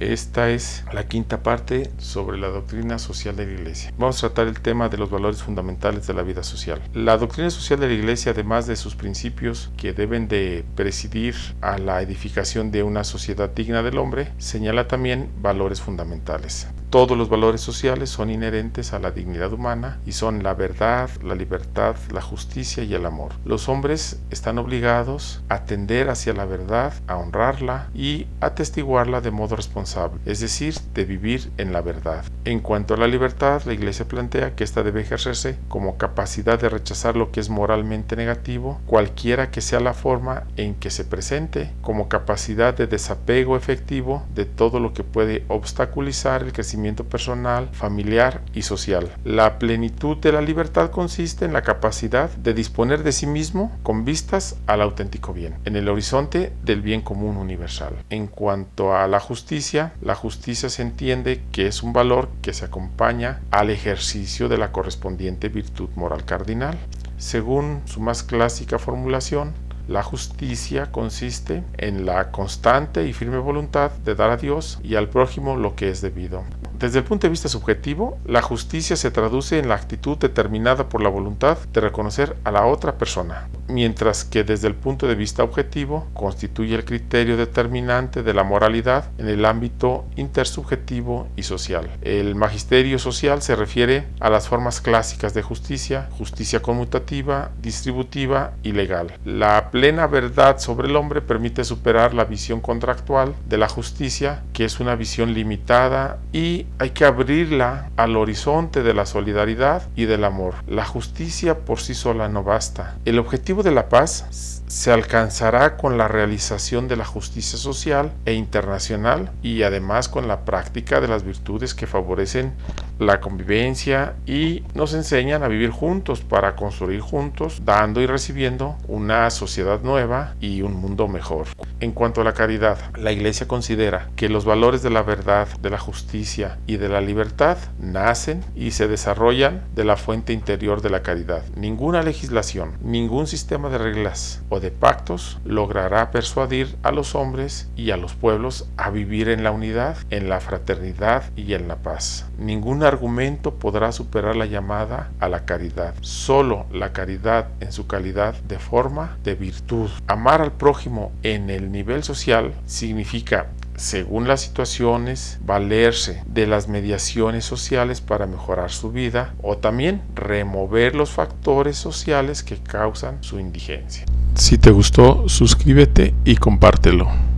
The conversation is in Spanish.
Esta es la quinta parte sobre la doctrina social de la Iglesia. Vamos a tratar el tema de los valores fundamentales de la vida social. La doctrina social de la Iglesia, además de sus principios que deben de presidir a la edificación de una sociedad digna del hombre, señala también valores fundamentales. Todos los valores sociales son inherentes a la dignidad humana y son la verdad, la libertad, la justicia y el amor. Los hombres están obligados a tender hacia la verdad, a honrarla y a de modo responsable, es decir, de vivir en la verdad. En cuanto a la libertad, la Iglesia plantea que ésta debe ejercerse como capacidad de rechazar lo que es moralmente negativo, cualquiera que sea la forma en que se presente, como capacidad de desapego efectivo de todo lo que puede obstaculizar el crecimiento personal, familiar y social. La plenitud de la libertad consiste en la capacidad de disponer de sí mismo con vistas al auténtico bien, en el horizonte del bien común universal. En cuanto a la justicia, la justicia se entiende que es un valor que se acompaña al ejercicio de la correspondiente virtud moral cardinal. Según su más clásica formulación, la justicia consiste en la constante y firme voluntad de dar a Dios y al prójimo lo que es debido. Desde el punto de vista subjetivo, la justicia se traduce en la actitud determinada por la voluntad de reconocer a la otra persona, mientras que desde el punto de vista objetivo constituye el criterio determinante de la moralidad en el ámbito intersubjetivo y social. El magisterio social se refiere a las formas clásicas de justicia, justicia conmutativa, distributiva y legal. La plena verdad sobre el hombre permite superar la visión contractual de la justicia, que es una visión limitada y hay que abrirla al horizonte de la solidaridad y del amor. La justicia por sí sola no basta. El objetivo de la paz se alcanzará con la realización de la justicia social e internacional y además con la práctica de las virtudes que favorecen la convivencia y nos enseñan a vivir juntos para construir juntos, dando y recibiendo una sociedad nueva y un mundo mejor. En cuanto a la caridad, la Iglesia considera que los valores de la verdad, de la justicia y de la libertad nacen y se desarrollan de la fuente interior de la caridad. Ninguna legislación, ningún sistema de reglas o de pactos logrará persuadir a los hombres y a los pueblos a vivir en la unidad, en la fraternidad y en la paz. Ningún argumento podrá superar la llamada a la caridad. Solo la caridad en su calidad de forma de virtud. Amar al prójimo en el nivel social significa según las situaciones, valerse de las mediaciones sociales para mejorar su vida o también remover los factores sociales que causan su indigencia. Si te gustó, suscríbete y compártelo.